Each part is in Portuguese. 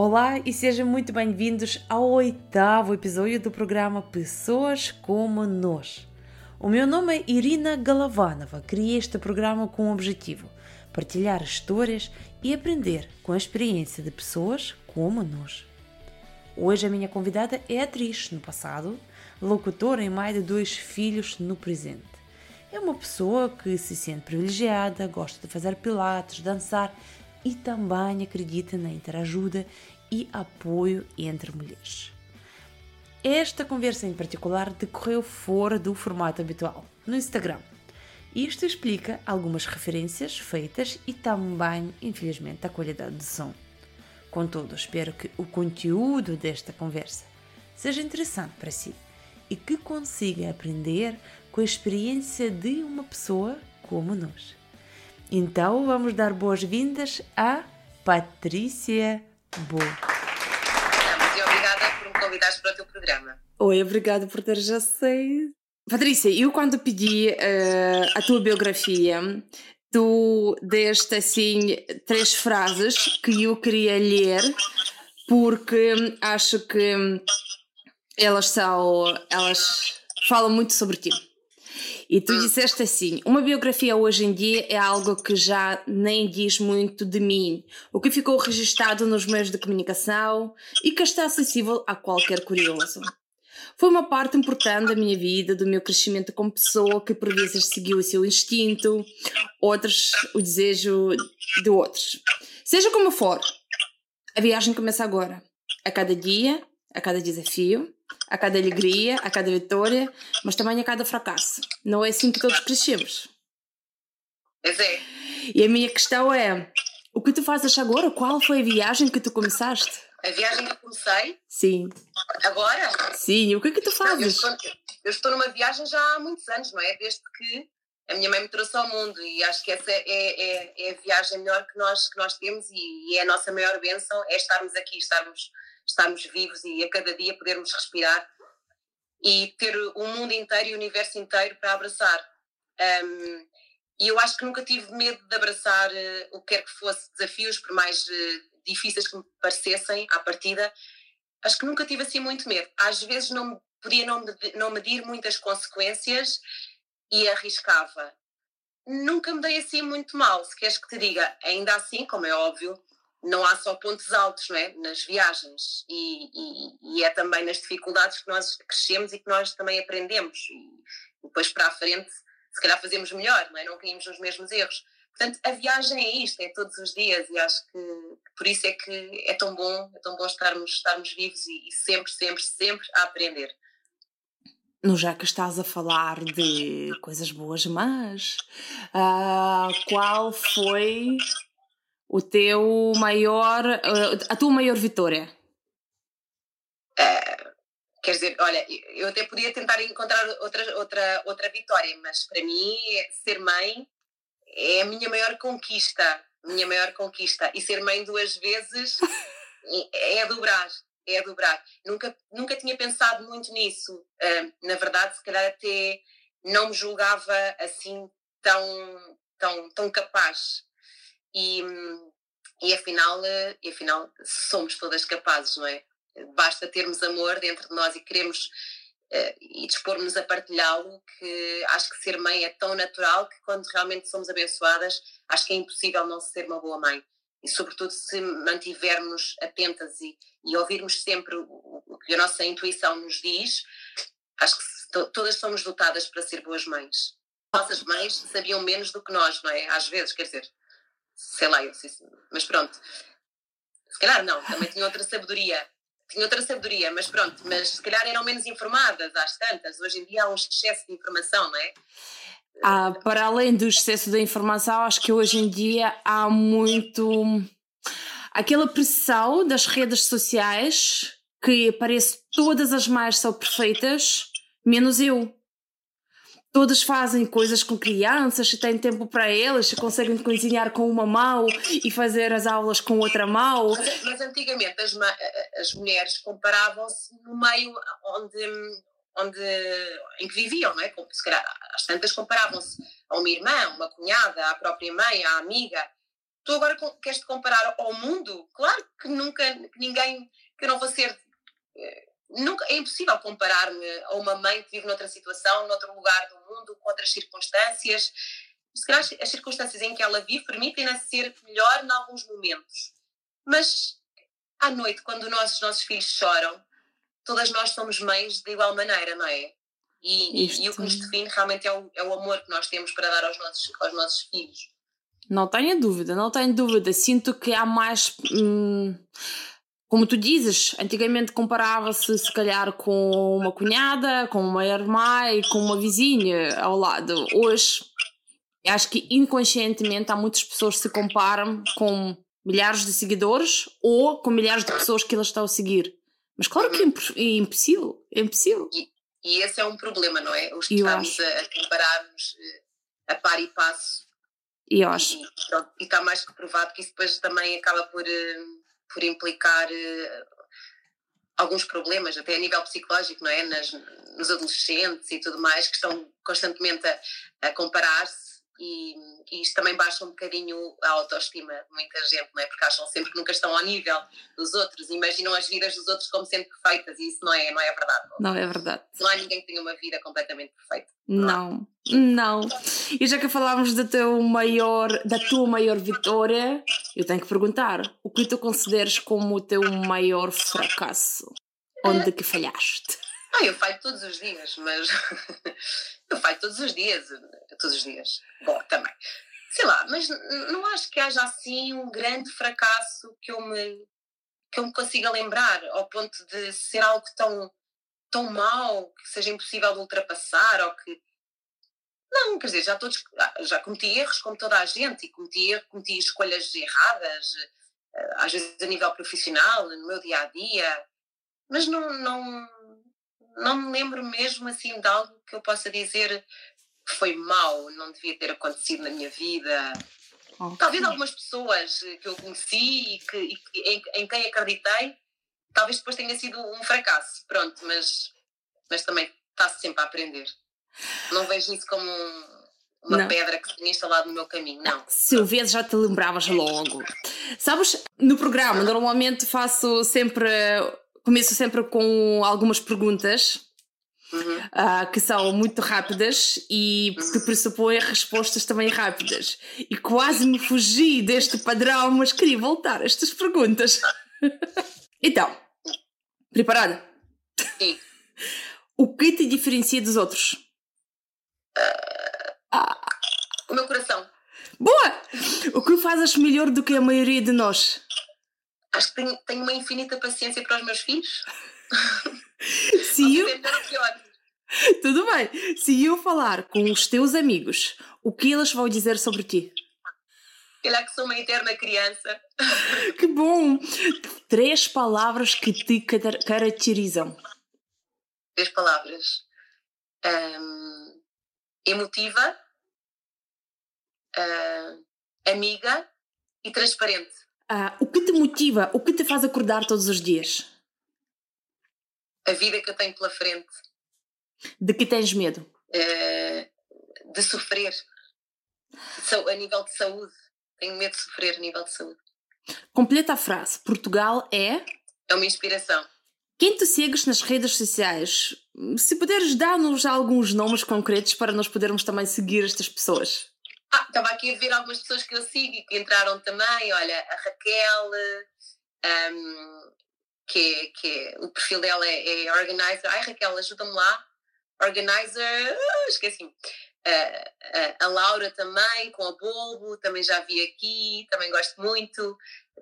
Olá e sejam muito bem-vindos ao oitavo episódio do programa Pessoas como Nós. O meu nome é Irina Galavanova. Criei este programa com o objetivo partilhar histórias e aprender com a experiência de pessoas como nós. Hoje a minha convidada é atriz no passado, locutora e mãe de dois filhos no presente. É uma pessoa que se sente privilegiada, gosta de fazer pilates, dançar e também acredita na interajuda e apoio entre mulheres. Esta conversa em particular decorreu fora do formato habitual, no Instagram. Isto explica algumas referências feitas e também, infelizmente, a qualidade de som. Contudo, espero que o conteúdo desta conversa seja interessante para si e que consiga aprender com a experiência de uma pessoa como nós. Então vamos dar boas-vindas a Patrícia Bo. E obrigada por me convidares para o teu programa. Oi, obrigada por teres aceito. Patrícia, eu quando pedi uh, a tua biografia, tu deste assim três frases que eu queria ler porque acho que elas são elas falam muito sobre ti. E tu disseste assim: uma biografia hoje em dia é algo que já nem diz muito de mim, o que ficou registado nos meios de comunicação e que está acessível a qualquer curioso. Foi uma parte importante da minha vida, do meu crescimento como pessoa, que por vezes seguiu o seu instinto, outros o desejo de outros. Seja como for, a viagem começa agora. A cada dia, a cada desafio, a cada alegria, a cada vitória, mas também a cada fracasso. Não é assim que todos crescemos. Pois é. E a minha questão é: o que tu fazes agora? Qual foi a viagem que tu começaste? A viagem que comecei? Sim. Agora? Sim, o que é que tu fazes? Eu estou, eu estou numa viagem já há muitos anos, não é? Desde que a minha mãe me trouxe ao mundo e acho que essa é, é, é a viagem melhor que nós, que nós temos e, e é a nossa maior bênção é estarmos aqui, estarmos estarmos vivos e a cada dia podermos respirar e ter o mundo inteiro e o universo inteiro para abraçar. Um, e eu acho que nunca tive medo de abraçar uh, o que quer que fosse desafios, por mais uh, difíceis que me parecessem à partida. Acho que nunca tive assim muito medo. Às vezes não podia não, não medir muitas consequências e arriscava. Nunca me dei assim muito mal, se queres que te diga. Ainda assim, como é óbvio, não há só pontos altos não é? nas viagens e, e, e, é também nas dificuldades que nós crescemos e que nós também aprendemos e depois para a frente se calhar fazemos melhor, não, é? não caímos nos mesmos erros. Portanto, a viagem é isto, é todos os dias e acho que por isso é que é tão bom, é tão bom estarmos, estarmos vivos e, e sempre, sempre, sempre a aprender. No já que estás a falar de coisas boas, mas uh, qual foi o teu maior, eh, a tua maior vitória? Uh, quer dizer, olha, eu até podia tentar encontrar outra, outra, outra vitória, mas para mim ser mãe é a minha maior conquista, minha maior conquista. E ser mãe duas vezes é dobrar, é dobrar. Nunca, nunca tinha pensado muito nisso. Uh, na verdade, se calhar até não me julgava assim tão, tão, tão capaz e, e, afinal, e afinal somos todas capazes, não é? Basta termos amor dentro de nós e queremos uh, e dispormos a partilhá-lo, que acho que ser mãe é tão natural que quando realmente somos abençoadas, acho que é impossível não ser uma boa mãe. E sobretudo se mantivermos atentas e, e ouvirmos sempre o, o, que a nossa intuição nos diz, acho que to, todas somos dotadas para ser boas mães. Nossas mães sabiam menos do que nós, não é? Às vezes, quer dizer, sei lá, eu sei, mas pronto. Se calhar não, também tinha outra sabedoria. Tinha outra sabedoria, mas pronto, mas se calhar eram menos informadas às tantas. Hoje em dia há um excesso de informação, não é? Ah, para além do excesso de informação, acho que hoje em dia há muito aquela pressão das redes sociais que parece todas as mães são perfeitas, menos eu todas fazem coisas com crianças, têm tempo para elas, conseguem cozinhar com uma mão e fazer as aulas com outra mão. Mas, mas antigamente as, as mulheres comparavam-se no meio onde, onde, em que viviam, não é? Se calhar, as tantas comparavam-se a uma irmã, uma cunhada, à própria mãe, à amiga. Tu agora queres te comparar ao mundo? Claro que nunca, que ninguém, que eu não vou ser. Nunca, é impossível comparar-me a uma mãe que vive noutra situação, noutro lugar do mundo, com outras circunstâncias. Se calhar as circunstâncias em que ela vive permitem-na ser melhor em alguns momentos. Mas à noite, quando os nossos filhos choram, todas nós somos mães de igual maneira, não é? E, Isto... e o que nos define realmente é o, é o amor que nós temos para dar aos nossos, aos nossos filhos. Não tenho dúvida, não tenho dúvida. Sinto que há mais. Hum, como tu dizes, antigamente comparava-se se calhar com uma cunhada, com uma irmã e com uma vizinha ao lado. Hoje, acho que inconscientemente há muitas pessoas que se comparam com milhares de seguidores ou com milhares de pessoas que elas estão a seguir. Mas claro que é, é impossível, é impossível. E, e, esse é um problema, não é? Os que estamos a, a comparar-nos eh, a par e passo e eu acho. E, está mais que provado que isso depois também acaba por, eh, por implicar eh, alguns problemas, até a nível psicológico, não é? Nas, nos adolescentes e tudo mais, que estão constantemente a, a comparar-se e, e isto também baixa um bocadinho a autoestima de muita gente, não é? Porque acham sempre que nunca estão ao nível dos outros, imaginam as vidas dos outros como sempre perfeitas e isso não é, não é verdade. Não, não é verdade. Não há ninguém que tenha uma vida completamente perfeita. Não, não. não. E já que falávamos da, teu maior, da tua maior vitória, eu tenho que perguntar: o que tu consideras como o teu maior fracasso? Onde que falhaste? Ah, eu falho todos os dias, mas eu falho todos os dias, todos os dias. Bom, também. Sei lá, mas não acho que haja assim um grande fracasso que eu me que eu me consiga lembrar ao ponto de ser algo tão tão mau que seja impossível de ultrapassar ou que não, quer dizer, já todos já cometi erros como toda a gente e cometi, cometi escolhas erradas eh, às vezes a nível profissional, no meu dia a dia, mas não, não não me lembro mesmo assim de algo que eu possa dizer que foi mau, não devia ter acontecido na minha vida. Okay. Talvez algumas pessoas que eu conheci e que, e em, em, quem acreditei, talvez depois tenha sido um fracasso, pronto, mas, mas também está-se sempre a aprender. Não vejo isso como um, uma não. pedra que se tinha instalado no meu caminho, não. Se eu vês, já te lembravas logo. Sabes, no programa normalmente faço sempre começo sempre com algumas perguntas uhum. uh, que são muito rápidas e que pressupõem respostas também rápidas. E quase me fugi deste padrão, mas queria voltar a estas perguntas. então, preparada? Sim. O que te diferencia dos outros? Uh, ah. O meu coração. Boa! O que fazes melhor do que a maioria de nós? Acho que tenho, tenho uma infinita paciência para os meus filhos. Se eu... Tudo bem. Se eu falar com os teus amigos, o que eles vão dizer sobre ti? Calhar que sou uma eterna criança. que bom! Três palavras que te caracterizam. Três palavras. Um, emotiva, uh, amiga e transparente. Uh, o que te motiva? O que te faz acordar todos os dias? A vida que eu tenho pela frente. De que tens medo? Uh, de sofrer. a nível de saúde. Tenho medo de sofrer a nível de saúde. Completa a frase. Portugal é? É uma inspiração. Quem te segues nas redes sociais? Se puderes dar-nos alguns nomes concretos para nós podermos também seguir estas pessoas. Estava aqui a ver algumas pessoas que eu sigo e que entraram também. Olha, a Raquel, um, que, é, que é, o perfil dela é, é organizer. Ai, Raquel, ajuda-me lá. Organizer, uh, esqueci. Uh, uh, a Laura também, com a Bolbo, também já vi aqui, também gosto muito.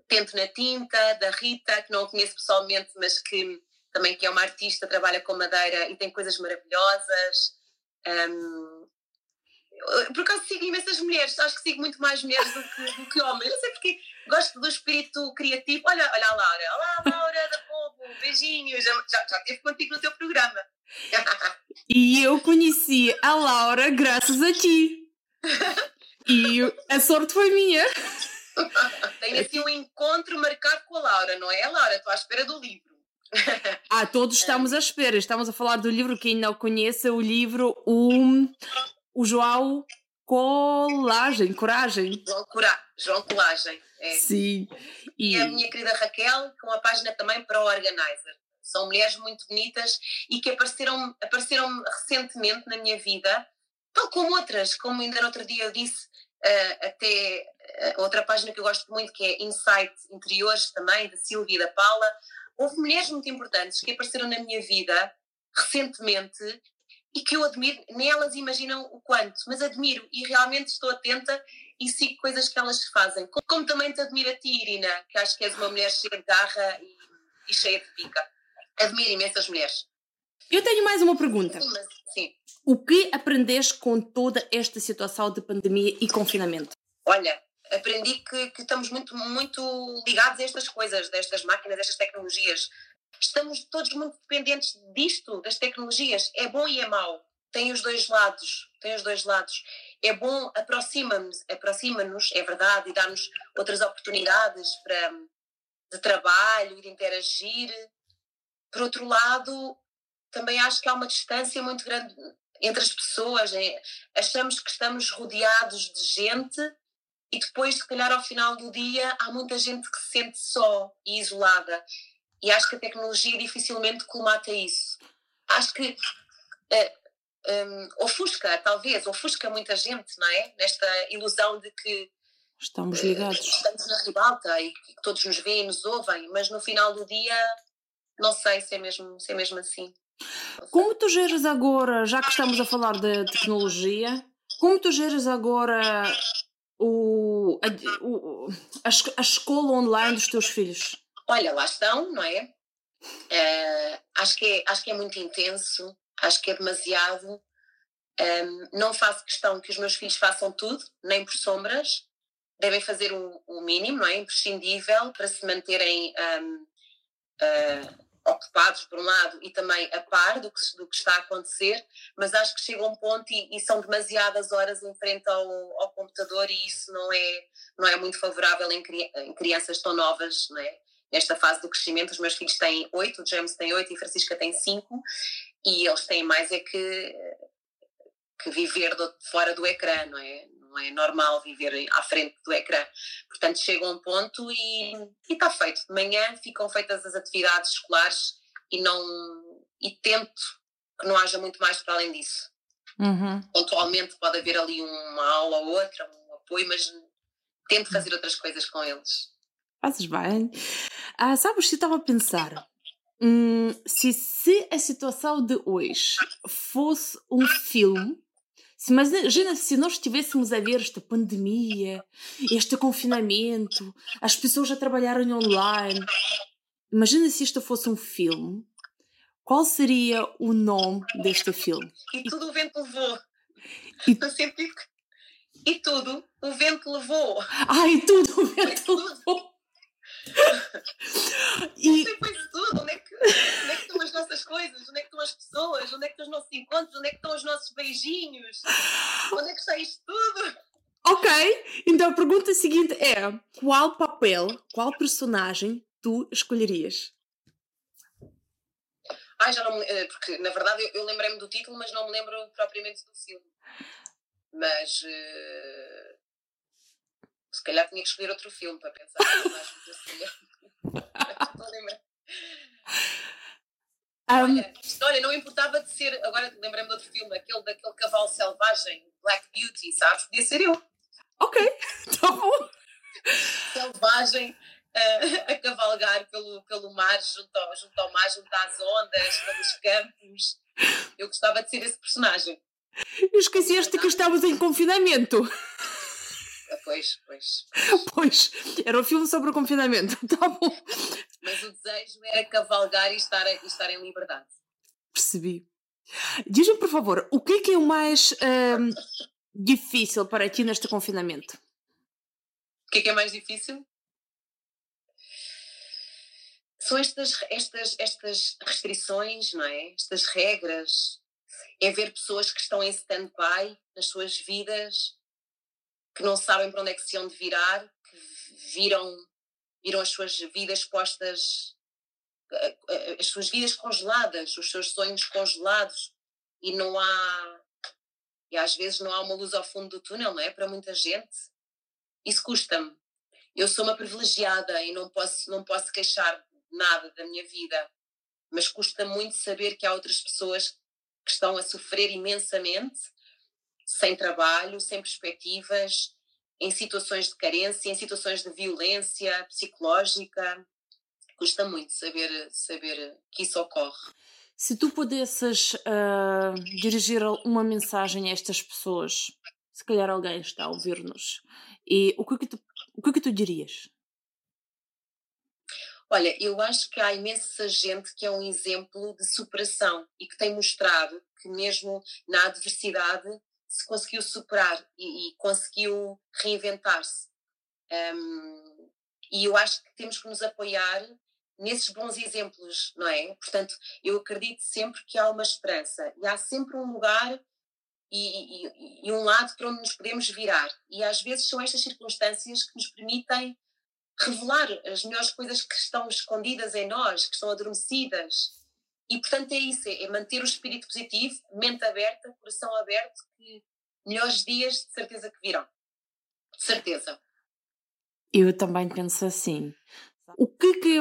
Tento na Tinta, da Rita, que não a conheço pessoalmente, mas que também que é uma artista, trabalha com madeira e tem coisas maravilhosas. Um, por acaso sigo imensas mulheres, acho que sigo muito mais mulheres do que, do que homens, não sei porque gosto do espírito criativo. Olha, olha a Laura, olá Laura da Povo, beijinhos, já, já, já esteve contigo no teu programa. E eu conheci a Laura graças a ti. E a sorte foi minha. Tenho assim um encontro marcado com a Laura, não é, Laura? Estou à espera do livro. Ah, todos estamos à espera. Estamos a falar do livro, quem não conhece, o livro O o João Colagem, Coragem. João, Cora João Colagem, é. Sim. e... e a minha querida Raquel, com a página também para o Organizer. São mulheres muito bonitas e que apareceram, apareceram recentemente na minha vida, tal como outras, como ainda no outro dia eu disse, uh, até uh, outra página que eu gosto muito, que é Insight Interiores também, da Silvia e da Paula. Houve mulheres muito importantes que apareceram na minha vida recentemente e que eu admiro, nem elas imaginam o quanto, mas admiro e realmente estou atenta e sigo coisas que elas fazem. Como, como também te admiro a ti, Irina, que acho que és uma mulher cheia de garra e, e cheia de pica. Admiro imensas mulheres. Eu tenho mais uma pergunta. Sim, mas, sim. O que aprendeste com toda esta situação de pandemia e confinamento? Olha, aprendi que, que, estamos muito, muito ligados a estas coisas, destas máquinas, destas tecnologias. Estamos todos muito dependentes disto, das tecnologias. É bom e é mau. Tem os dois lados. Tem os dois lados. É bom, aproxima-nos, aproxima-nos, é verdade, e dá-nos outras oportunidades para, de trabalho e de interagir. Por outro lado, também acho que há uma distância muito grande entre as pessoas. É, achamos que estamos rodeados de gente e depois, se calhar, ao final do dia, há muita gente que se sente só e isolada. E acho que a tecnologia dificilmente colmata isso. Acho que uh, um, ofusca, talvez, ofusca muita gente, não é? Nesta ilusão de que estamos ligados. Uh, estamos na ribalta e que todos nos veem e nos ouvem, mas no final do dia não sei se é mesmo, se é mesmo assim. Como tu geres agora, já que estamos a falar de tecnologia, como tu geres agora o, a, o, a, a escola online dos teus filhos? Olha, lá estão, não é? Uh, acho, que é acho que é muito intenso, acho que é demasiado. Um, não faço questão que os meus filhos façam tudo, nem por sombras. Devem fazer o, o mínimo, não é? Imprescindível para se manterem um, uh, eh, ocupados por um lado e também a par do que, do que está a acontecer, mas acho que chega um ponto e, e são demasiadas horas em frente ao, ao, computador e isso não é, não é muito favorável em, em crianças tão novas, não é? Nesta fase do crescimento, os meus filhos têm oito, o James tem oito e a Francisca tem cinco, e eles têm mais é que, que viver do, fora do ecrã, não é? não é normal viver à frente do ecrã. Portanto, chega um ponto e, está feito. De manhã ficam feitas as atividades escolares e não e tento que não haja muito mais para além disso. Uhum. Pontualmente pode haver ali uma aula ou outra, um apoio, mas tento fazer outras coisas com eles. Fazes bem. Ah, sabes, se estava a pensar, hum, se, se a situação de hoje fosse um filme, se, imagina se nós estivéssemos a ver esta pandemia, este confinamento, as pessoas a trabalharem online. Imagina se isto fosse um filme. Qual seria o nome deste filme? E tudo o vento levou. E... Que... E tudo o vento levou. Ah, e tudo o vento levou. e... Tudo, onde é, que, onde é que estão as nossas coisas? Onde é que estão as pessoas? Onde é que estão os nossos encontros? Onde é que estão os nossos beijinhos? Onde é que está isto tudo? Ok, então a pergunta seguinte é: qual papel, qual personagem tu escolherias? Ai, já não me eh, porque na verdade eu, eu lembrei-me do título, mas não me lembro propriamente do filme. Mas uh, calhar tinha que escolher outro filme para pensar a. Um, olha, olha, não importava de ser. Agora lembrei-me de outro filme, aquele daquele cavalo selvagem, Black Beauty, sabes? Podia ser eu. Ok, tá bom. Selvagem uh, a cavalgar pelo, pelo mar, junto ao, junto ao mar, junto às ondas, pelos campos. Eu gostava de ser esse personagem. Esqueceste que estávamos em confinamento. Pois, pois. Pois, era um filme sobre o confinamento, tá bom. Mas o desejo era cavalgar e estar, e estar em liberdade. Percebi. Diz-me, por favor, o que é que é o mais um, difícil para ti neste confinamento? O que é que é mais difícil? São estas, estas, estas restrições, não é? Estas regras. É ver pessoas que estão em stand-by nas suas vidas que não sabem para onde é que se hão de virar, que viram, viram as suas vidas postas, as suas vidas congeladas, os seus sonhos congelados e não há, e às vezes não há uma luz ao fundo do túnel, não é? Para muita gente. Isso custa-me. eu sou uma privilegiada e não posso, não posso queixar nada da minha vida, mas custa muito saber que há outras pessoas que estão a sofrer imensamente, sem trabalho, sem perspectivas, em situações de carência, em situações de violência psicológica. Custa muito saber, saber que isso ocorre. Se tu pudesses uh, dirigir uma mensagem a estas pessoas, se calhar alguém está a ouvir-nos, e o que, é que tu, o que, é que tu dirias? Olha, eu acho que há imensa gente que é um exemplo de superação e que tem mostrado que mesmo na adversidade se conseguiu superar e, e conseguiu reinventar-se. Um, e eu acho que temos que nos apoiar nesses bons exemplos, não é? Portanto, eu acredito sempre que há uma esperança e há sempre um lugar e, e, e, um lado para onde nos podemos virar. E às vezes são estas circunstâncias que nos permitem revelar as melhores coisas que estão escondidas em nós, que estão adormecidas. E portanto é isso, é manter o espírito positivo, mente aberta, coração aberto, que melhores dias de certeza que virão. De certeza. Eu também penso assim. O que que,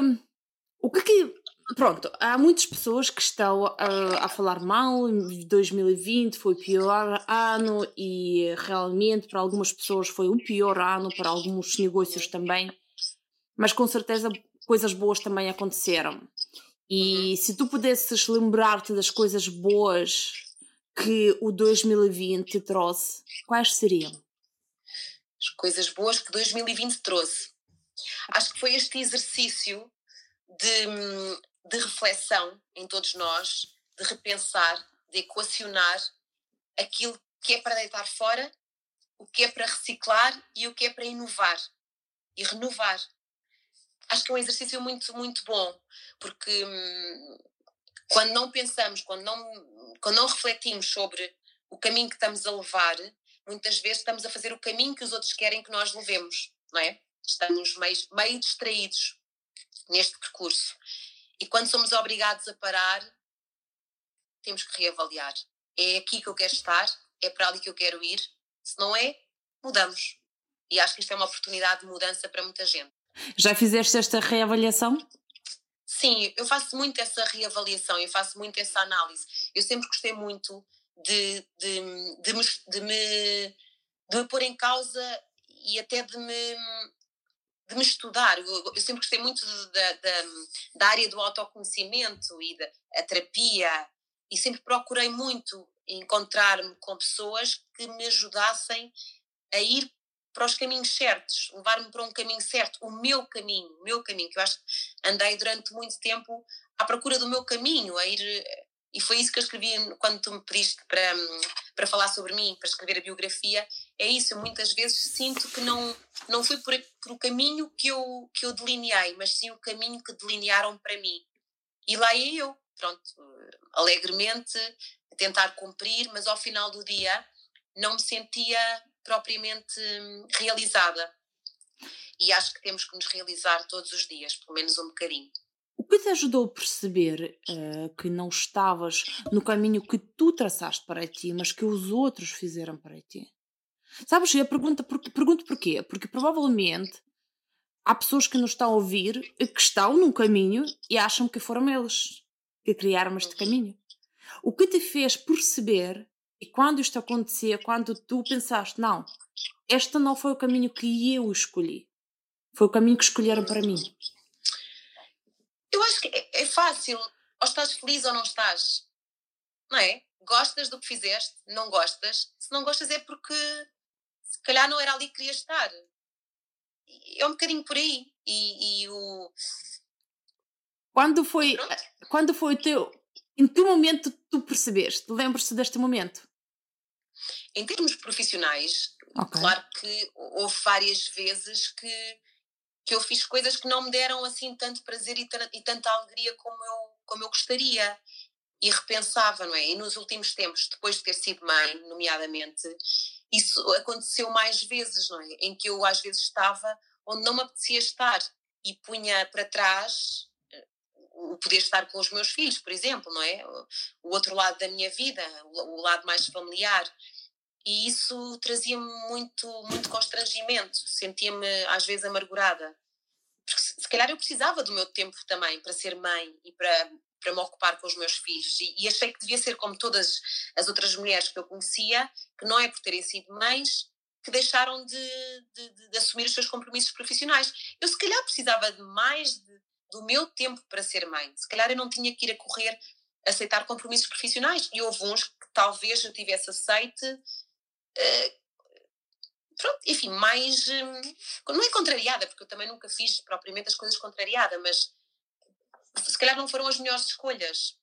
o que que Pronto, há muitas pessoas que estão a, a falar mal. 2020 foi o pior ano e realmente para algumas pessoas foi o pior ano, para alguns negócios também. Mas com certeza coisas boas também aconteceram. E uhum. se tu pudesses lembrar-te das coisas boas que o 2020 trouxe, quais seriam? As coisas boas que 2020 trouxe. Acho que foi este exercício de de reflexão em todos nós, de repensar, de equacionar aquilo que é para deitar fora, o que é para reciclar e o que é para inovar e renovar. Acho que é um exercício muito, muito bom, porque hum, quando não pensamos, quando não, quando não refletimos sobre o caminho que estamos a levar, muitas vezes estamos a fazer o caminho que os outros querem que nós levemos, não é? Estamos meio, meio distraídos neste percurso. E quando somos obrigados a parar, temos que reavaliar. É aqui que eu quero estar, é para ali que eu quero ir. Se não é, mudamos. E acho que isto é uma oportunidade de mudança para muita gente. Já fizeste esta reavaliação? Sim, eu faço muito essa reavaliação, eu faço muito essa análise. Eu sempre gostei muito de, de, de, me, de, me, de me pôr em causa e até de me de me estudar. Eu, eu sempre gostei muito da, da, da, área do autoconhecimento e da terapia e sempre procurei muito encontrar-me com pessoas que me ajudassem a ir para os caminhos certos, levar-me para um caminho certo, o meu caminho, o meu caminho, que eu acho que andei durante muito tempo à procura do meu caminho, a ir e foi isso que eu escrevi quando tu me pediste para, para falar sobre mim, para escrever a biografia. É isso, eu muitas vezes sinto que não, não foi por, por o caminho que eu, que eu delineei, mas sim o caminho que delinearam para mim. E lá ia eu, pronto, alegremente, a tentar cumprir, mas ao final do dia não me sentia propriamente realizada. E acho que temos que nos realizar todos os dias, pelo menos um bocadinho. O que te ajudou a perceber uh, que não estavas no caminho que tu traçaste para ti, mas que os outros fizeram para ti? Sabes, eu pergunto, por, pergunto porquê? Porque provavelmente há pessoas que nos estão a ouvir que estão num caminho e acham que foram eles que criaram este caminho. O que te fez perceber e quando isto acontecia, quando tu pensaste, não, este não foi o caminho que eu escolhi, foi o caminho que escolheram para mim. Eu acho que é, é fácil. Ou estás feliz ou não estás. Não é? Gostas do que fizeste? Não gostas? Se não gostas é porque se calhar não era ali que querias estar. É um bocadinho por aí. E, e o. Quando foi, quando foi o teu. Em que momento tu percebeste? Lembras-te deste momento? Em termos profissionais, okay. claro que houve várias vezes que que eu fiz coisas que não me deram assim tanto prazer e, e tanta alegria como eu, como eu gostaria. E repensava, não é? E nos últimos tempos, depois de ter sido mãe, nomeadamente, isso aconteceu mais vezes, não é? Em que eu às vezes estava onde não me apetecia estar e punha para trás o poder estar com os meus filhos, por exemplo, não é? O outro lado da minha vida, o lado mais familiar. e isso trazia-me muito, muito constrangimento, sentia-me às vezes amargurada. Porque se calhar eu precisava do meu tempo também para ser mãe e para, para me ocupar com os meus filhos. E, e achei que devia ser como todas as outras mulheres que eu conhecia, que não é por terem sido mães que deixaram de, de, de, de assumir os seus compromissos profissionais. Eu se calhar precisava de mais de, do meu tempo para ser mãe. Se calhar eu não tinha que ir a correr aceitar compromissos profissionais. E houve uns que talvez eu tivesse aceite. Uh, pronto, enfim, mais. Um, não é contrariada, porque eu também nunca fiz propriamente as coisas contrariada, mas se calhar não foram as melhores escolhas.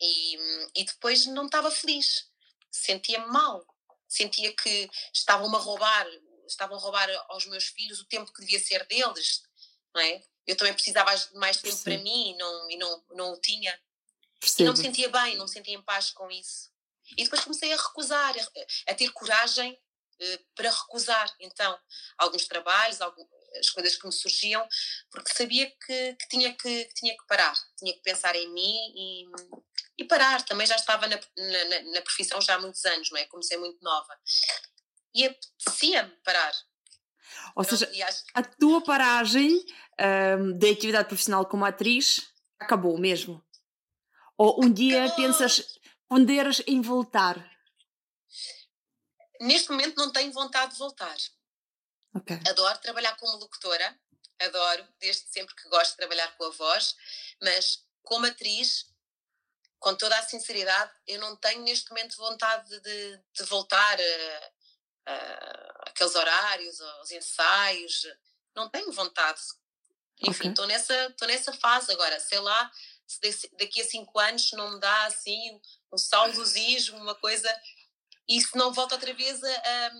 E, e depois não estava feliz. Sentia-me mal. Sentia que estavam-me a roubar, estavam a roubar aos meus filhos o tempo que devia ser deles, não é? Eu também precisava de mais tempo Sim. para mim e não, e não, não o tinha. Percebo. E não me sentia bem, não me sentia em paz com isso. E depois comecei a recusar, a, a ter coragem uh, para recusar, então, alguns trabalhos, algum, as coisas que me surgiam, porque sabia que, que, tinha, que, que, tinha que parar, tinha que pensar em mim e, e parar. Também já estava na, na, na, profissão já há muitos anos, não é? Comecei muito nova. E apetecia-me parar. Ou seja, acho... a tua paragem um, da atividade profissional como atriz acabou mesmo? Ou um dia acabou. pensas, ponderas em voltar? Neste momento não tenho vontade de voltar. Okay. Adoro trabalhar como locutora, adoro, desde sempre que gosto de trabalhar com a voz, mas como atriz, com toda a sinceridade, eu não tenho neste momento vontade de, de voltar a, a, aqueles horários, aos ensaios, não tenho vontade. Enfim, estou okay. nessa, nessa fase agora, sei lá, se daqui a cinco anos não me dá assim um saudosismo, uma coisa, e se não volta outra vez a,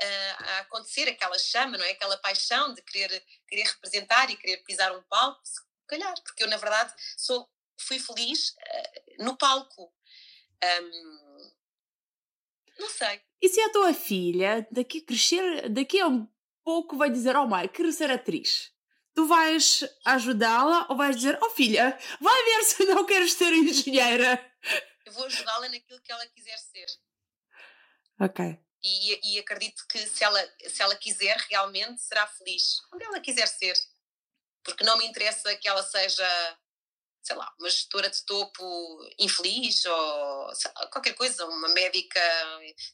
a, acontecer, aquela chama, não é? Aquela paixão de querer, querer representar e querer pisar um palco, se calhar, porque eu na verdade sou, fui feliz uh, no palco. Um, não sei. E se a tua filha daqui crescer, daqui a um pouco vai dizer, oh mãe, quero ser atriz? Tu vais ajudá-la ou vais dizer, oh filha, vai ver se não queres ser engenheira? Eu vou ajudá-la naquilo que ela quiser ser. Ok. E, e, acredito que se ela, se ela quiser realmente será feliz onde ela quiser ser porque não me interessa que ela seja sei lá, uma gestora de topo infeliz ou lá, qualquer coisa, uma médica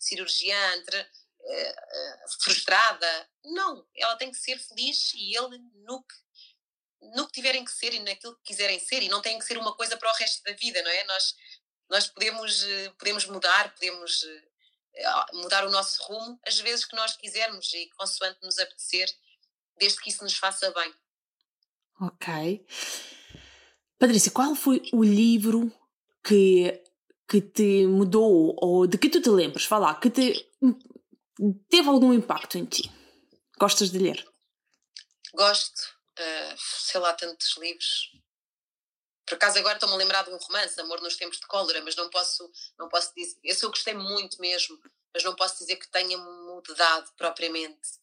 cirurgiã entre, uh, uh, frustrada não, ela tem que ser feliz e ele no que no que tiverem que ser e naquilo que quiserem ser e não tem que ser uma coisa para o resto da vida, não é? Nós, nós podemos, eh, podemos mudar, podemos mudar o nosso rumo às vezes que nós quisermos e consoante nos apetecer, desde que isso nos faça bem. Ok. Patrícia, qual foi o livro que, que te mudou ou de que tu te lembras? Falar que te, teve algum impacto em ti? Gostas de ler? Gosto, uh, sei lá, tantos livros. Por acaso agora estou-me a lembrar de um romance, Amor nos Tempos de Cólera, mas não posso, não posso dizer. Esse eu gostei muito mesmo, mas não posso dizer que tenha mudado propriamente.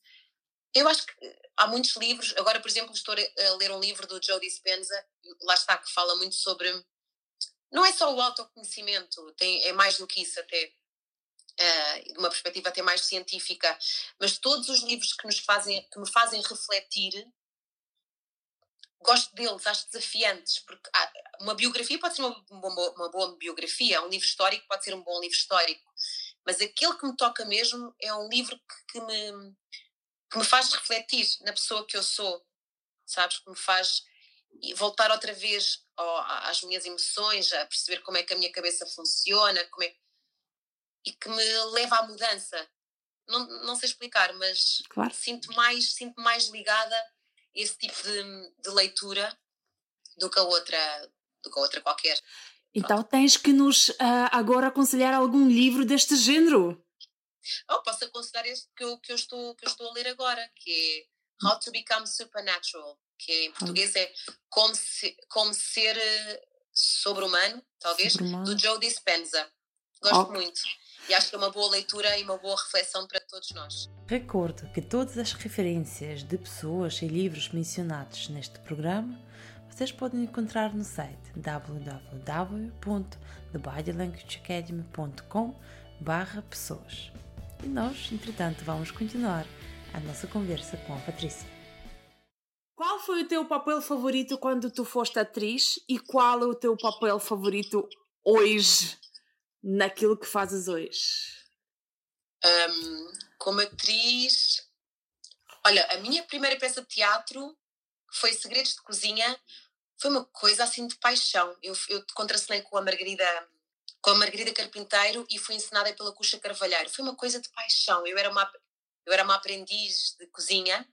Eu acho que há muitos livros, agora por exemplo estou a ler um livro do Joe Dispenza, lá está, que fala muito sobre. Não é só o autoconhecimento, tem, é mais do que isso até. Uh, de uma perspectiva até mais científica, mas todos os livros que nos fazem, que me fazem refletir gosto deles, acho desafiantes, porque uma biografia pode ser uma, uma, uma, boa biografia, um livro histórico pode ser um bom livro histórico, mas aquele que me toca mesmo é um livro que, que me, que me faz refletir na pessoa que eu sou, sabes? Que me faz voltar outra vez às minhas emoções, a perceber como é que a minha cabeça funciona, como é, e que me leva à mudança. Não, não sei explicar, mas claro. sinto mais sinto mais ligada esse tipo de, de leitura do que a outra, do que a outra qualquer. Então Pronto. tens que nos uh, agora aconselhar algum livro deste género. Oh, posso aconselhar este que eu, que, eu estou, que eu estou a ler agora, que é How to Become Supernatural, que em português é Como, se, como Ser eh, Sobre-Humano, talvez, do Joe Dispenza. Gosto oh. muito. E acho que é uma boa leitura e uma boa reflexão para todos nós. Recordo que todas as referências de pessoas e livros mencionados neste programa vocês podem encontrar no site www.thebodylanguageacademy.com pessoas. E nós, entretanto, vamos continuar a nossa conversa com a Patrícia. Qual foi o teu papel favorito quando tu foste atriz e qual é o teu papel favorito hoje naquilo que fazes hoje? Um, como atriz, olha, a minha primeira peça de teatro foi Segredos de Cozinha, foi uma coisa assim de paixão. Eu, eu contracenei com a Margarida com a Margarida Carpinteiro e fui ensinada pela Cuxa Carvalheiro. Foi uma coisa de paixão. Eu era uma, eu era uma aprendiz de cozinha.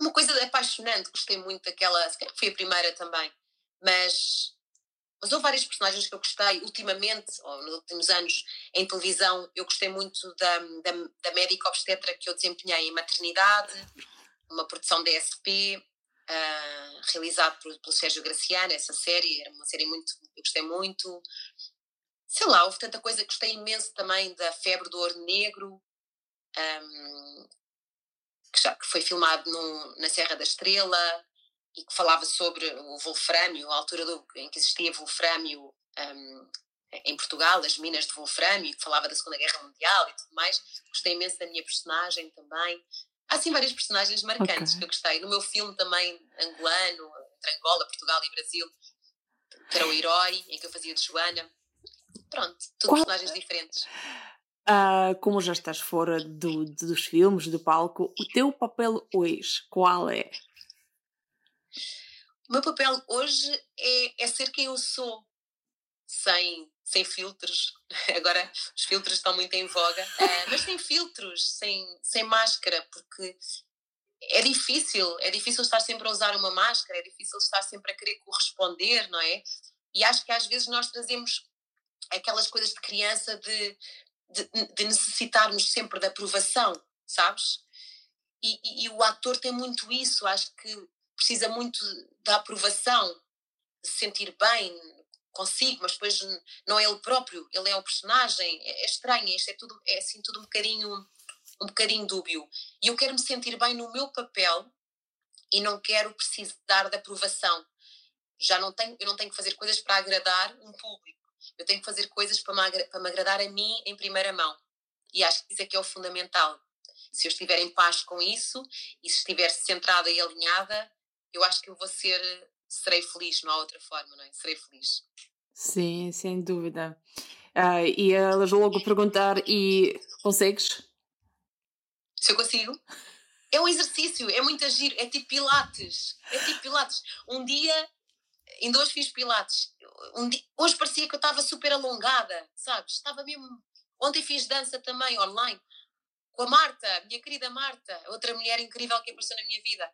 Uma coisa apaixonante. Gostei muito daquela. Foi a primeira também. Mas, mas houve várias personagens que eu gostei. Ultimamente, ou nos últimos anos, em televisão, eu gostei muito da, da, da médica obstetra que eu desempenhei em maternidade, uma produção da SP uh, realizado por, pelo Sérgio Graciano, essa série, era uma série muito, eu gostei muito. Sei lá, houve tanta coisa, gostei imenso também da Febre do Ouro Negro, um, que, já, que foi filmado no, na Serra da Estrela e que falava sobre o wolframio, a altura do, em que existia wolframio um, em Portugal, as minas de wolframio, que falava da Segunda Guerra Mundial e tudo mais. Gostei imenso da minha personagem também. Há sim vários personagens marcantes okay. que eu gostei. No meu filme também, angolano, entre Angola, Portugal e Brasil, que era o herói, em que eu fazia de Joana. Pronto, tudo Qual... personagens diferentes. Uh, como já estás fora do, dos filmes, do palco, o teu papel hoje, qual é? O meu papel hoje é, é ser quem eu sou, sem sem filtros. Agora os filtros estão muito em voga, uh, mas sem filtros, sem, sem máscara, porque é difícil, é difícil estar sempre a usar uma máscara, é difícil estar sempre a querer corresponder, não é? E acho que às vezes nós trazemos aquelas coisas de criança de, de, de necessitarmos sempre da aprovação, sabes? E, e, e, o ator tem muito isso, acho que precisa muito da aprovação, de se sentir bem consigo, mas depois não é ele próprio, ele é o personagem, é, é estranho, isto é tudo, é assim tudo um bocadinho, um bocadinho dúbio. E eu quero me sentir bem no meu papel e não quero precisar de aprovação. Já não tenho, eu não tenho que fazer coisas para agradar um público. Eu tenho que fazer coisas para me, para me agradar a mim em primeira mão. E acho que isso é que é o fundamental. Se eu estiver em paz com isso e se estiver centrada e alinhada, eu acho que eu vou ser serei feliz, não há outra forma, não é? Serei feliz. Sim, sem dúvida. Uh, e elas logo perguntar: e consegues? Se eu consigo? É um exercício, é muito agir, é tipo Pilates. É tipo Pilates. Um dia, ainda hoje fiz Pilates. Um dia, hoje parecia que eu estava super alongada, sabes? Estava mesmo. Ontem fiz dança também online com a Marta, minha querida Marta, outra mulher incrível que apareceu na minha vida.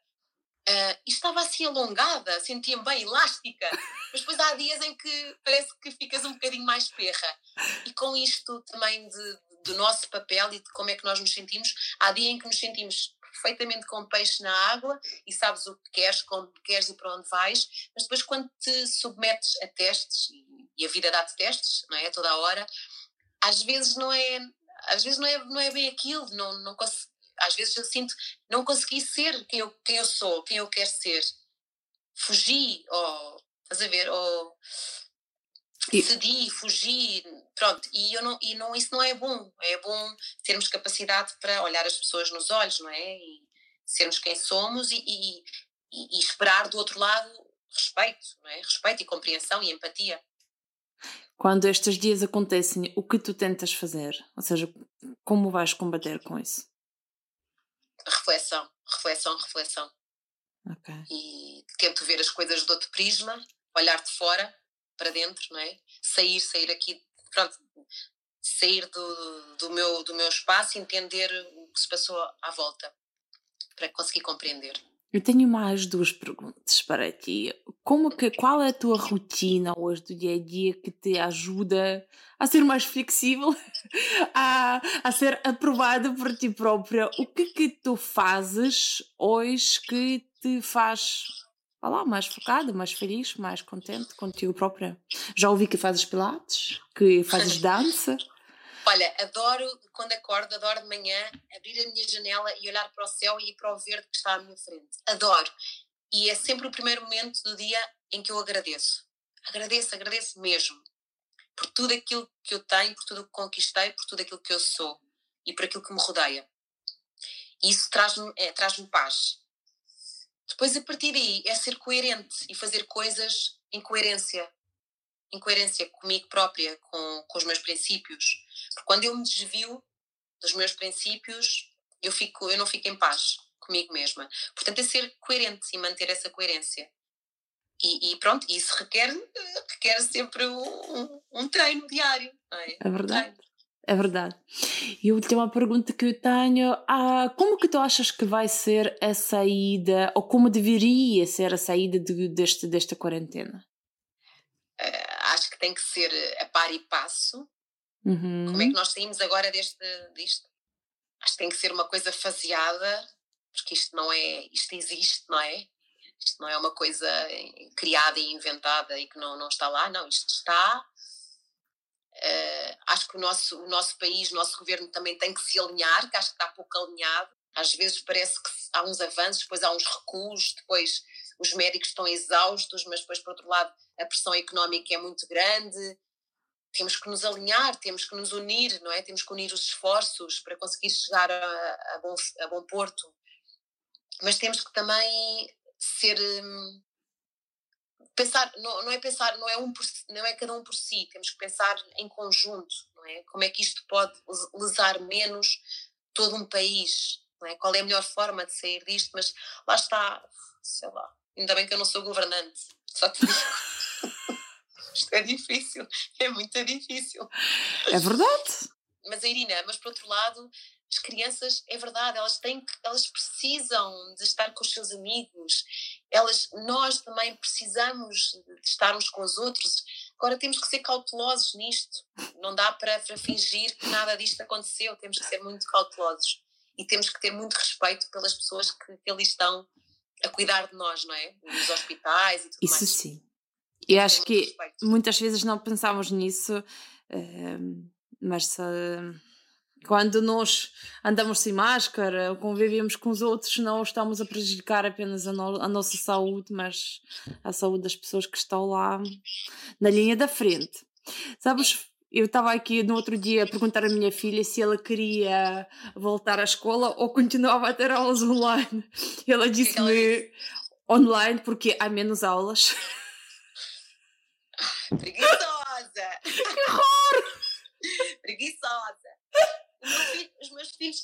Uh, e estava assim alongada, sentia-me bem elástica, mas depois há dias em que parece que ficas um bocadinho mais perra. E com isto também de, do nosso papel e de como é que nós nos sentimos, há dia em que nos sentimos perfeitamente com peixe na água e sabes o que queres, como queres e para onde vais, mas depois quando te submetes a testes, e a vida dá-te testes, não é? Toda a hora, às vezes não é, às vezes não é, não é bem aquilo, não, não, às vezes eu sinto não consegui ser quem eu, quem eu sou, quem eu quero ser. Fugi, ou estás a ver, ou e... cedi, fugi, pronto, e, eu não, e não, isso não é bom. É bom termos capacidade para olhar as pessoas nos olhos, não é? E sermos quem somos e, e, e esperar do outro lado respeito, não é? Respeito e compreensão e empatia. Quando estes dias acontecem, o que tu tentas fazer? Ou seja, como vais combater com isso? Reflexão, reflexão, reflexão. Okay. E tento ver as coisas de outro prisma, olhar de fora para dentro, não é? Sair, sair aqui, pronto, sair do, do, meu, do meu espaço e entender o que se passou à volta para conseguir compreender. Eu tenho mais duas perguntas para ti. Como que, qual é a tua rotina hoje do dia a dia que te ajuda a ser mais flexível, a, a ser aprovada por ti própria? O que que tu fazes hoje que te faz lá, mais focada, mais feliz, mais contente contigo própria? Já ouvi que fazes pilates, que fazes dança. Olha, adoro, quando acordo, adoro de manhã abrir a minha janela e olhar para o céu e para o verde que está à minha frente. Adoro. E é sempre o primeiro momento do dia em que eu agradeço. Agradeço, agradeço mesmo. Por tudo aquilo que eu tenho, por tudo o que conquistei, por tudo aquilo que eu sou. e por aquilo que me rodeia. E isso traz-me é, traz paz. Depois, a partir daí, é ser coerente e fazer coisas em coerência. Em coerência comigo própria, com, com os meus princípios. Porque quando eu me desvio dos meus princípios, eu, fico, eu não fico em paz comigo mesma. Portanto, é ser coerente e manter essa coerência. E, e pronto, isso requer, requer sempre um, um treino diário. É? é? verdade. É verdade. E a última pergunta que eu tenho: ah, como que tu achas que vai ser a saída, ou como deveria ser a saída de, deste, desta quarentena? Uh, acho que tem que ser a par e passo. Uhum. Como é que nós saímos agora deste, disto? Acho que tem que ser uma coisa faseada, porque isto não é, isto existe, não é? Isto não é uma coisa criada e inventada e que não, não está lá, não, isto está. Uh, acho que o nosso, o nosso país, o nosso governo também tem que se alinhar, que acho que está pouco alinhado. Às vezes parece que há uns avanços, depois há uns recuos, depois os médicos estão exaustos, mas depois, por outro lado, a pressão económica é muito grande. Temos que nos alinhar, temos que nos unir, não é? Temos que unir os esforços para conseguir chegar a, a, bom, a bom porto. Mas temos que também ser hum, pensar não, não é pensar não é um por, não é cada um por si temos que pensar em conjunto não é? Como é que isto pode lesar menos todo um país não é? Qual é a melhor forma de sair disto? Mas lá está sei lá. Ainda bem que eu não sou governante só que isto é difícil é muito difícil é verdade mas a Irina mas por outro lado as crianças, é verdade, elas têm que, elas precisam de estar com os seus amigos, elas, nós também precisamos de estar uns com os outros. Agora temos que ser cautelosos nisto. Não dá para, para fingir que nada disto aconteceu, temos que ser muito cautelosos e temos que ter muito respeito pelas pessoas que, que ali estão a cuidar de nós, não é? Nos hospitais e tudo Isso mais. Isso sim. E acho que respeito. muitas vezes não pensamos nisso, eh, mas. Uh quando nós andamos sem máscara, convivemos com os outros, não estamos a prejudicar apenas a, no a, nossa saúde, mas a saúde das pessoas que estão lá na linha da frente. Sabes, eu estava aqui no outro dia a perguntar à minha filha se ela queria voltar à escola ou continuava a ter aulas online. Ela disse-me online porque há menos aulas. Preguiçosa! Que horror! Preguiçosa! filho, os meus filhos.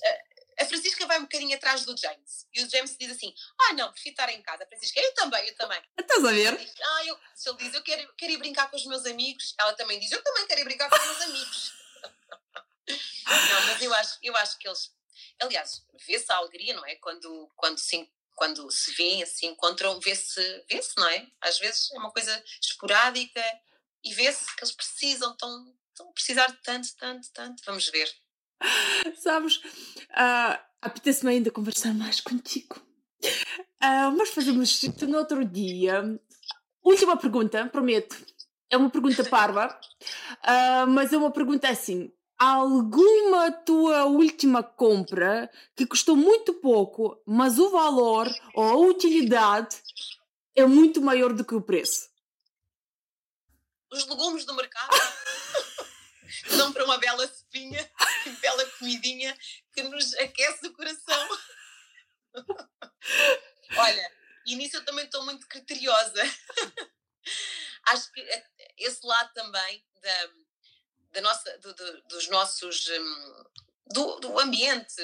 A Francisca vai um bocadinho atrás do James. E o James diz assim: Ah, não, prefiro estar em casa. A Francisca, eu também, eu também. Estás a ver? Diz, ah, eu, se ele diz, eu quero, quero ir brincar com os meus amigos, ela também diz, eu também quero ir brincar com os meus amigos. não, mas eu acho, eu acho que eles. Aliás, vê-se a alegria, não é? Quando, quando, se, quando se vêem, se encontram, vê-se, vê-se, não é? Às vezes é uma coisa esporádica e vê-se que eles precisam, estão, estão a precisar de tanto, tanto, tanto. Vamos ver. Sabes? Uh, Apetece-me ainda conversar mais contigo. Uh, mas fazemos isto no outro dia. Última pergunta, prometo. É uma pergunta parva, uh, mas é uma pergunta assim. Alguma tua última compra que custou muito pouco, mas o valor ou a utilidade é muito maior do que o preço? Os legumes do mercado. Não para uma bela sopinha bela comidinha que nos aquece o coração. Olha, e nisso eu também estou muito criteriosa. Acho que esse lado também da, da nossa, do, do, dos nossos. Hum, do, do, ambiente,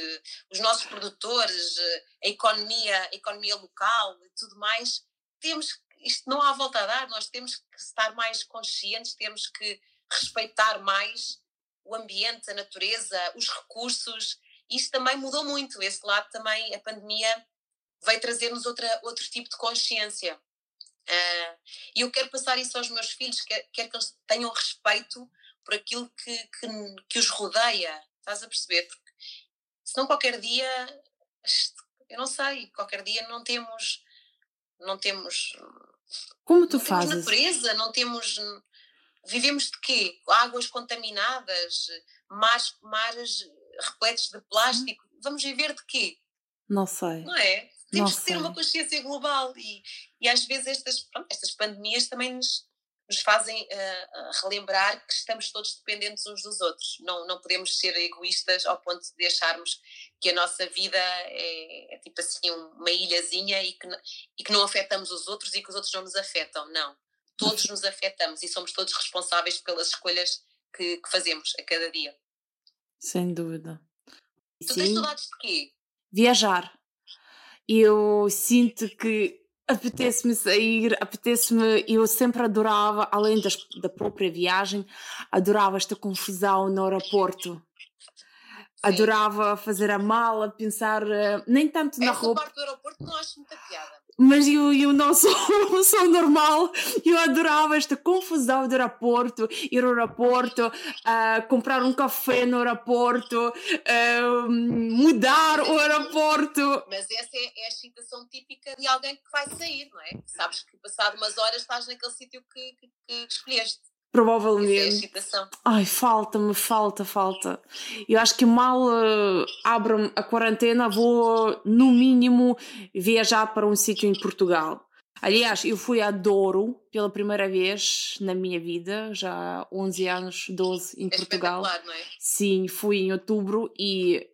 os nossos produtores, a economia, a economia local e tudo mais, temos isto não há volta a dar, nós temos que estar mais conscientes, temos que respeitar mais o ambiente, a natureza, os recursos. Isso também mudou muito. Esse lado também, a pandemia veio trazer-nos outro tipo de consciência. Uh, e eu quero passar isso aos meus filhos, quero, quero que eles tenham respeito por aquilo que, que, que, os rodeia. Estás a perceber? Porque senão qualquer dia, eu não sei, qualquer dia não temos. Não temos. Como tu não fazes? Temos natureza, não temos Vivemos de quê? Águas contaminadas, mares, mares repletos de plástico. Vamos viver de quê? Não sei. Não é? Temos não que ter sei. uma consciência global e, e às vezes estas, pronto, estas pandemias também nos, nos fazem uh, relembrar que estamos todos dependentes uns dos outros. Não, não podemos ser egoístas ao ponto de acharmos que a nossa vida é, é tipo assim uma ilhazinha e que, e que não afetamos os outros e que os outros não nos afetam. Não. Todos nos afetamos e somos todos responsáveis pelas escolhas que, que fazemos a cada dia. Sem dúvida. Tu Sim. tens saudades de quê? Viajar. Eu sinto que apetece-me sair, apetece-me. Eu sempre adorava, além das, da própria viagem, adorava esta confusão no aeroporto. Adorava fazer a mala, pensar uh, nem tanto na Essa roupa. parte do aeroporto não acho muita piada mas eu, eu não sou, sou normal. Eu adorava esta confusão do aeroporto, ir ao aeroporto, uh, comprar um café no aeroporto, uh, mudar o aeroporto. Mas essa é, é, a excitação típica de alguém que vai sair, não é? Sabes que passado umas horas estás naquele sítio que, que, que escolheste. Provavelmente. É Ai, falta-me, falta, falta. Eu acho que mal uh, abro a quarentena, vou no mínimo viajar para um sítio em Portugal. Aliás, eu fui a Douro pela primeira vez na minha vida, já há 11 anos, 12 em é Portugal. Não é? Sim, fui em outubro e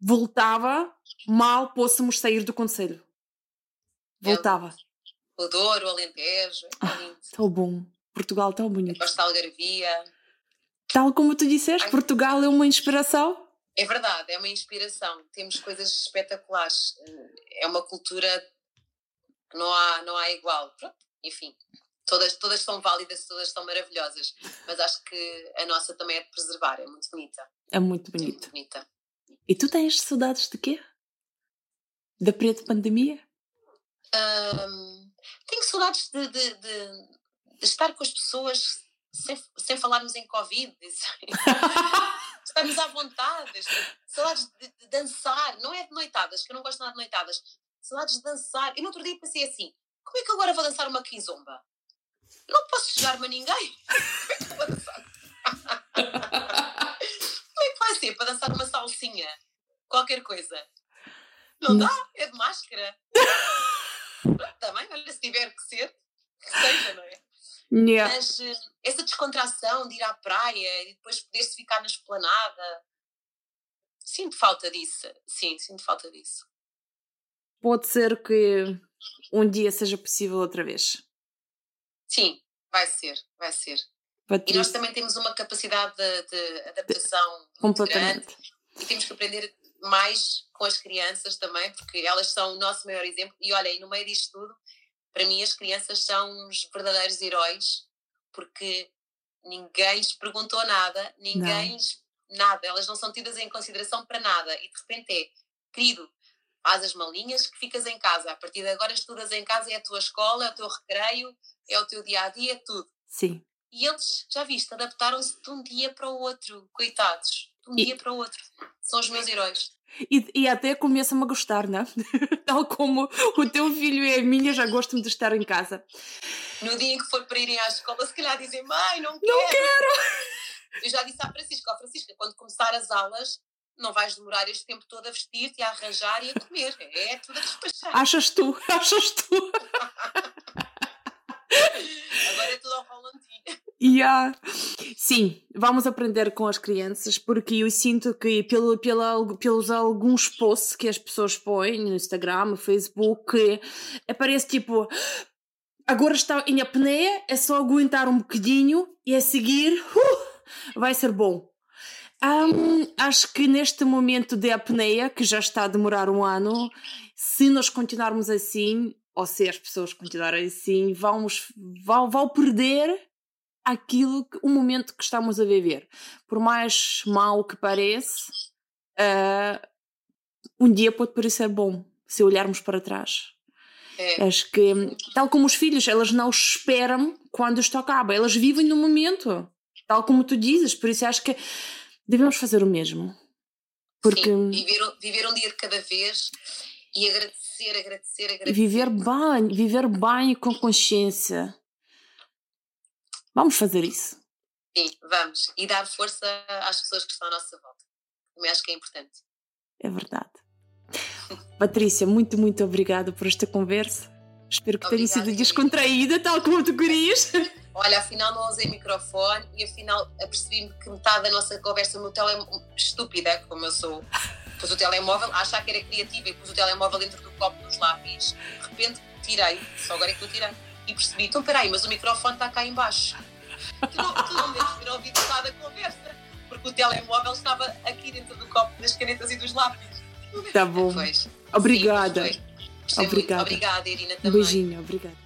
voltava, mal pôssemos sair do Conselho. É voltava. O Douro, o Alentejo, é ah, tão bom. Portugal tão bonito. Gosto de Algarvia. Tal como tu disseste, Ai, Portugal é uma inspiração. É verdade, é uma inspiração. Temos coisas espetaculares. É uma cultura que não há, não há igual. Pronto, enfim, todas, todas são válidas, todas são maravilhosas. Mas acho que a nossa também é de preservar, é muito bonita. É muito bonita. É muito bonita. E tu tens saudades de quê? Da preta pandemia? Um, tenho saudades de, de, de de estar com as pessoas sem, sem falarmos em Covid. Estamos à vontade. Saudades de, de, dançar. Não é de noitadas, que eu não gosto nada de noitadas. Saudades de dançar. E no outro dia pensei assim: como é que agora vou dançar uma quizomba? Não posso chegar-me a ninguém. Como é que vou dançar? como é que vai ser para dançar uma salsinha? Qualquer coisa. Não dá, é de máscara. Também, olha, se tiver que ser, que seja, não é? Yeah. Mas eh, essa descontração de ir à praia e depois poder-se ficar na esplanada, sinto falta disso. Sim, sinto falta disso. Pode ser que um dia seja possível outra vez. Sim, vai ser, vai ser. Patrícia. E nós também temos uma capacidade de, de adaptação Completamente. grande e temos que aprender mais com as crianças também, porque elas são o nosso maior exemplo. E olha, e no meio disto tudo, para mim as crianças são os verdadeiros heróis porque ninguém lhes perguntou nada, ninguém nada, elas não são tidas em consideração para nada e de repente é, querido, faz as malinhas que ficas em casa, a partir de agora estudas em casa, é a tua escola, é o teu recreio, é o teu dia a dia, é tudo. Sim. E eles, já viste, adaptaram-se de um dia para o outro, coitados, de um e... dia para o outro. São os meus heróis. E, e até começam a gostar, né? Tal como o teu filho e a minha já gostam de estar em casa. No dia em que for para irem à escola, se calhar dizem: Mãe, não quero. Não quero! Eu já disse à Francisca: Ó, Francisca, quando começar as aulas, não vais demorar este tempo todo a vestir-te, a arranjar e a comer. É tudo a despachar. Achas tu, achas tu. Agora é tudo ao volantinho. Yeah. Sim, vamos aprender com as crianças, porque eu sinto que pelo, pela, pelos alguns posts que as pessoas põem no Instagram, no Facebook, aparece tipo agora está em apneia, é só aguentar um bocadinho e a seguir uh, vai ser bom. Um, acho que neste momento de apneia, que já está a demorar um ano, se nós continuarmos assim, ou se as pessoas continuarem assim, vamos, vão, vão perder aquilo que, o momento que estamos a viver. Por mais mal que pareça, uh, um dia pode parecer bom se olharmos para trás. É. Acho que, tal como os filhos, elas não esperam quando isto acaba, elas vivem no momento, tal como tu dizes. Por isso acho que devemos fazer o mesmo. Porque Sim, viver, viver um dia de cada vez e agradecer, agradecer, agradecer. Viver bem, viver bem com consciência. Vamos fazer isso. Sim, vamos. E dar força às pessoas que estão à nossa volta. Também acho que é importante. É verdade. Patrícia, muito, muito obrigada por esta conversa. Espero que tenha sido descontraída, tal como tu querias. olha, afinal não usei microfone e afinal apercebi-me que metade da nossa conversa no telemóvel, estúpida como eu sou, pus o telemóvel, a achar que era criativa e pus o telemóvel dentro do copo dos lápis, de repente tirei, só agora é que eu tirei, e percebi, então peraí, mas o microfone está cá embaixo. Tu não, tu não deves ter ouvido metade da conversa, porque o telemóvel estava aqui dentro do copo das canetas e dos lápis. Tá bom. Pois. Obrigada. Sim. Obrigada. Obrigada, Irina, Um também. beijinho, obrigada.